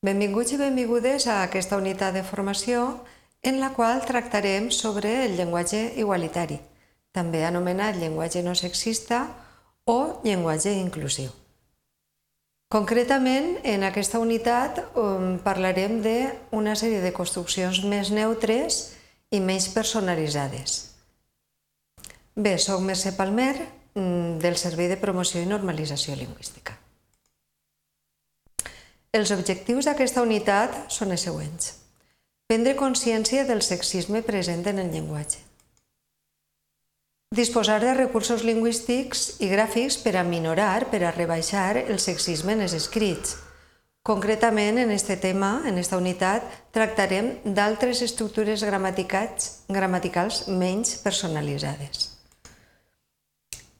Benvinguts i benvingudes a aquesta unitat de formació en la qual tractarem sobre el llenguatge igualitari, també anomenat llenguatge no sexista o llenguatge inclusiu. Concretament, en aquesta unitat um, parlarem d'una sèrie de construccions més neutres i menys personalitzades. Bé, soc Mercè Palmer, mm, del Servei de Promoció i Normalització Lingüística. Els objectius d'aquesta unitat són els següents. Prendre consciència del sexisme present en el llenguatge. Disposar de recursos lingüístics i gràfics per a minorar, per a rebaixar el sexisme en els escrits. Concretament, en aquest tema, en aquesta unitat, tractarem d'altres estructures gramaticals menys personalitzades.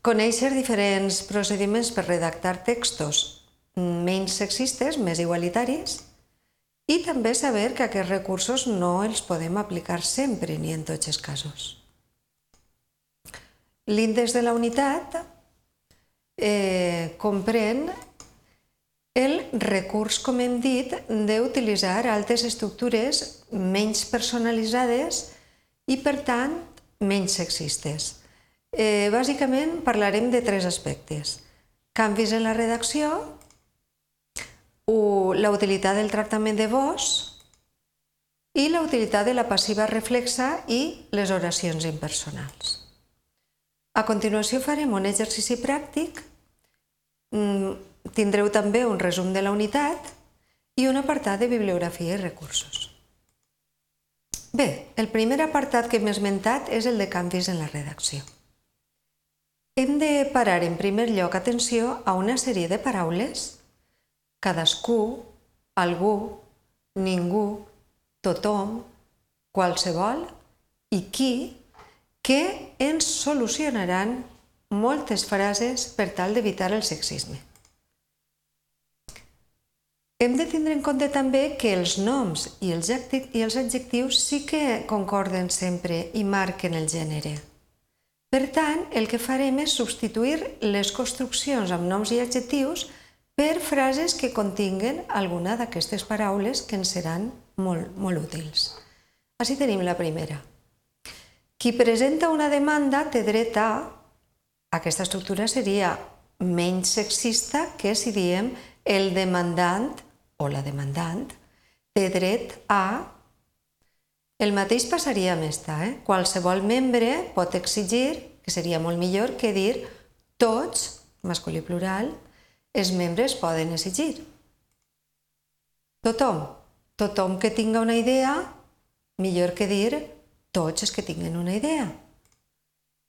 Conèixer diferents procediments per redactar textos menys sexistes, més igualitaris, i també saber que aquests recursos no els podem aplicar sempre ni en tots els casos. L'índex de la unitat eh, comprèn el recurs, com hem dit, d'utilitzar altres estructures menys personalitzades i, per tant, menys sexistes. Eh, bàsicament parlarem de tres aspectes. Canvis en la redacció, la utilitat del tractament de vos i la utilitat de la passiva reflexa i les oracions impersonals. A continuació farem un exercici pràctic, mm, tindreu també un resum de la unitat i un apartat de bibliografia i recursos. Bé, el primer apartat que hem esmentat és el de canvis en la redacció. Hem de parar en primer lloc atenció a una sèrie de paraules cadascú, algú, ningú, tothom, qualsevol i qui que ens solucionaran moltes frases per tal d'evitar el sexisme. Hem de tindre en compte també que els noms i els, i els adjectius sí que concorden sempre i marquen el gènere. Per tant, el que farem és substituir les construccions amb noms i adjectius per frases que continguen alguna d'aquestes paraules que ens seran molt, molt útils. Així tenim la primera. Qui presenta una demanda té dret a... Aquesta estructura seria menys sexista que si diem el demandant o la demandant té dret a... El mateix passaria amb esta. Eh? Qualsevol membre pot exigir, que seria molt millor que dir tots, masculí plural, els membres poden exigir. Tothom, tothom que tinga una idea, millor que dir tots els que tinguen una idea.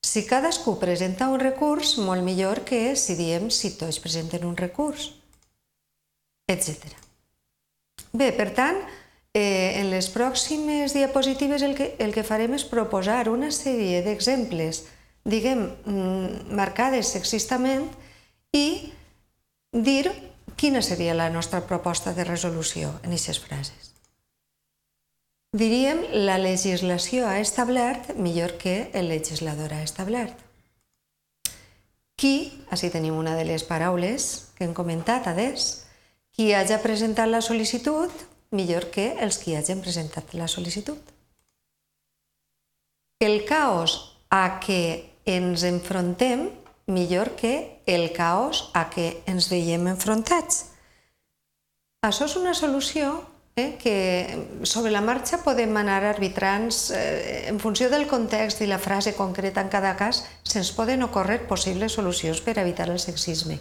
Si cadascú presenta un recurs, molt millor que si diem si tots presenten un recurs, etc. Bé, per tant, eh, en les pròximes diapositives el que, el que farem és proposar una sèrie d'exemples, diguem, mm, marcades sexistament i dir quina seria la nostra proposta de resolució en aquestes frases. Diríem la legislació ha establert millor que el legislador ha establert. Qui, així tenim una de les paraules que hem comentat adés, qui hagi presentat la sol·licitud millor que els qui hagin presentat la sol·licitud. El caos a què ens enfrontem millor que el caos a què ens veiem enfrontats. Això és una solució eh, que sobre la marxa podem anar arbitrants eh, en funció del context i la frase concreta en cada cas, se'ns poden ocórrer possibles solucions per evitar el sexisme.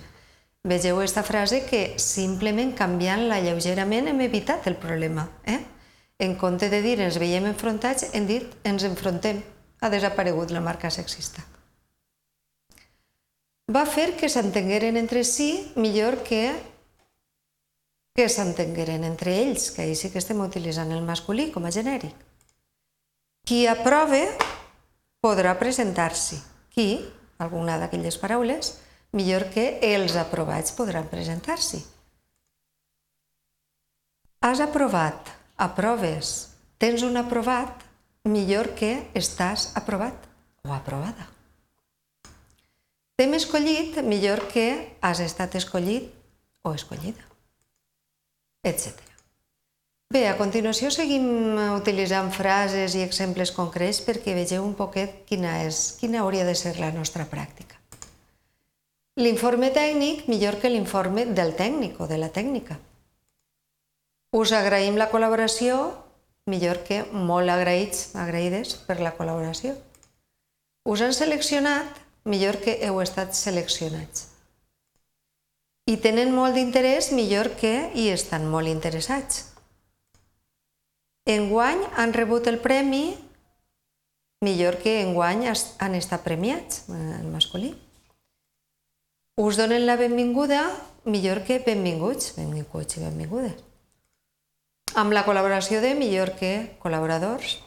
Vegeu aquesta frase que simplement canviant-la lleugerament hem evitat el problema. Eh? En compte de dir ens veiem enfrontats, hem dit ens enfrontem. Ha desaparegut la marca sexista va fer que s'entengueren entre si millor que que s'entengueren entre ells, que ahir sí que estem utilitzant el masculí com a genèric. Qui aprove podrà presentar-s'hi. Qui, alguna d'aquelles paraules, millor que els aprovats podran presentar-s'hi. Has aprovat, aproves, tens un aprovat, millor que estàs aprovat o aprovada. T'hem escollit millor que has estat escollit o escollida, etc. Bé, a continuació seguim utilitzant frases i exemples concrets perquè vegeu un poquet quina, és, quina hauria de ser la nostra pràctica. L'informe tècnic millor que l'informe del tècnic o de la tècnica. Us agraïm la col·laboració, millor que molt agraïts, agraïdes per la col·laboració. Us han seleccionat, millor que heu estat seleccionats. I tenen molt d'interès, millor que hi estan molt interessats. Enguany han rebut el premi, millor que enguany han estat premiats, en masculí. Us donen la benvinguda, millor que benvinguts, benvinguts i benvingudes. Amb la col·laboració de millor que col·laboradors,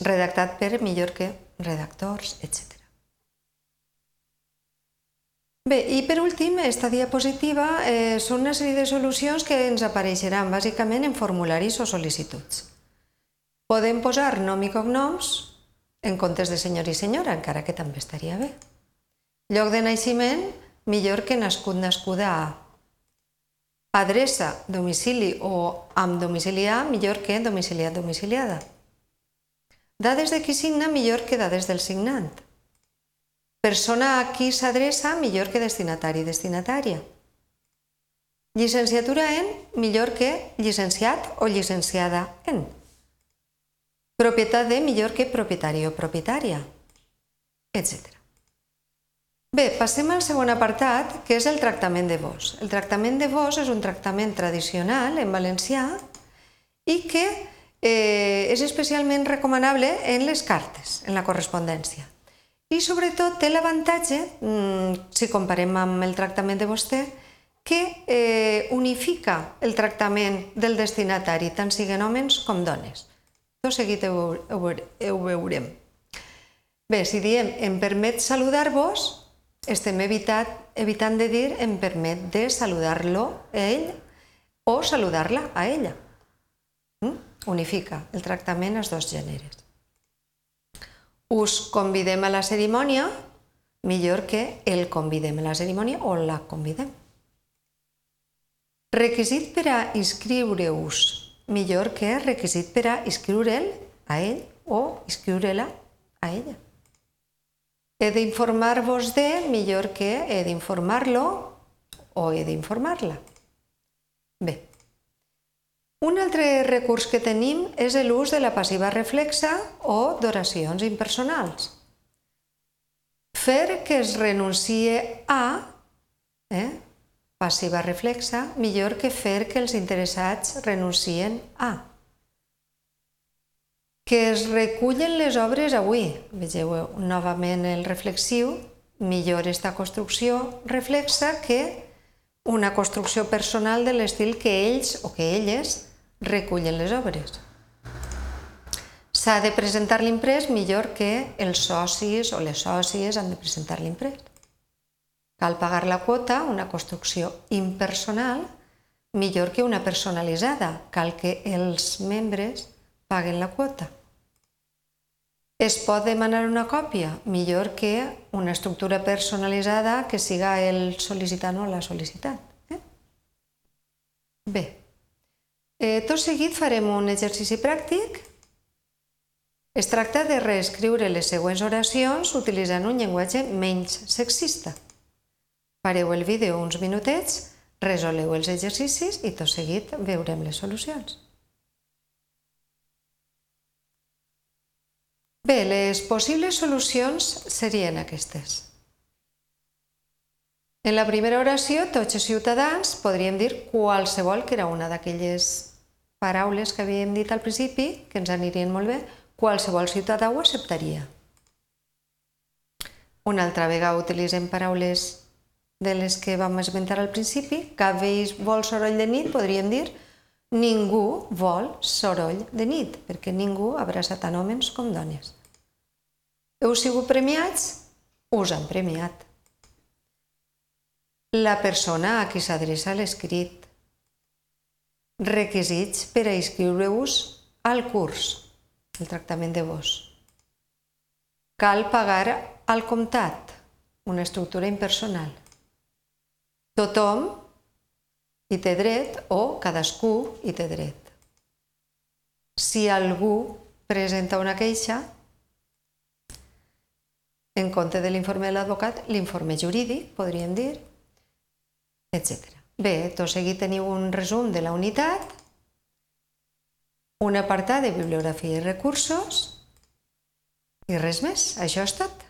redactat per millor que redactors, etc. Bé, i per últim, aquesta diapositiva eh, són una sèrie de solucions que ens apareixeran bàsicament en formularis o sol·licituds. Podem posar nom i cognoms en comptes de senyor i senyora, encara que també estaria bé. Lloc de naixement, millor que nascut nascuda a. Adreça, domicili o amb domicili a, millor que domiciliat domiciliada. Dades de qui signa, millor que dades del signant. Persona a qui s'adreça millor que destinatari destinatària. Llicenciatura en millor que llicenciat o llicenciada en. Propietat de millor que propietari o propietària, etc. Bé, passem al segon apartat, que és el tractament de vos. El tractament de vos és un tractament tradicional en valencià i que eh, és especialment recomanable en les cartes, en la correspondència. I sobretot té l'avantatge, mm, si comparem amb el tractament de vostè, que eh, unifica el tractament del destinatari, tant siguin homes com dones. Tot seguit ho, ho, ho veurem. Bé, si diem em permet saludar-vos, estem evitat, evitant de dir em permet de saludar-lo a ell o saludar-la a ella. Mm? Unifica el tractament als dos gèneres us convidem a la cerimònia, millor que el convidem a la cerimònia o la convidem. Requisit per a inscriure-us, millor que requisit per a inscriure'l a ell o inscriure-la a ella. He d'informar-vos de, millor que he d'informar-lo o he d'informar-la. Bé, un altre recurs que tenim és l'ús de la passiva reflexa o d'oracions impersonals. Fer que es renuncie a, eh, passiva reflexa, millor que fer que els interessats renuncien a. Que es recullen les obres avui. Vegeu novament el reflexiu, millor esta construcció reflexa que una construcció personal de l'estil que ells o que elles recullen les obres. S'ha de presentar l'imprès millor que els socis o les sòcies han de presentar l'imprès. Cal pagar la quota, una construcció impersonal, millor que una personalitzada. Cal que els membres paguen la quota. Es pot demanar una còpia, millor que una estructura personalitzada que siga el sol·licitant o la sol·licitant. Eh? Bé, Eh, tot seguit farem un exercici pràctic. Es tracta de reescriure les següents oracions utilitzant un llenguatge menys sexista. Pareu el vídeo uns minutets, resoleu els exercicis i tot seguit veurem les solucions. Bé, les possibles solucions serien aquestes. En la primera oració, tots els ciutadans podríem dir qualsevol, que era una d'aquelles paraules que havíem dit al principi, que ens anirien molt bé, qualsevol ciutadà ho acceptaria. Una altra vegada utilitzem paraules de les que vam esmentar al principi. Cap veí vol soroll de nit, podríem dir ningú vol soroll de nit, perquè ningú abraça tant homes com dones. Heu sigut premiats? Us han premiat la persona a qui s'adreça l'escrit. Requisits per a inscriure-us al curs, el tractament de vos. Cal pagar al comptat, una estructura impersonal. Tothom hi té dret o cadascú hi té dret. si algú presenta una queixa, en compte de l'informe de l'advocat, l'informe jurídic, podríem dir, etc. Bé, tot seguit teniu un resum de la unitat, un apartat de bibliografia i recursos i res més, això és tot.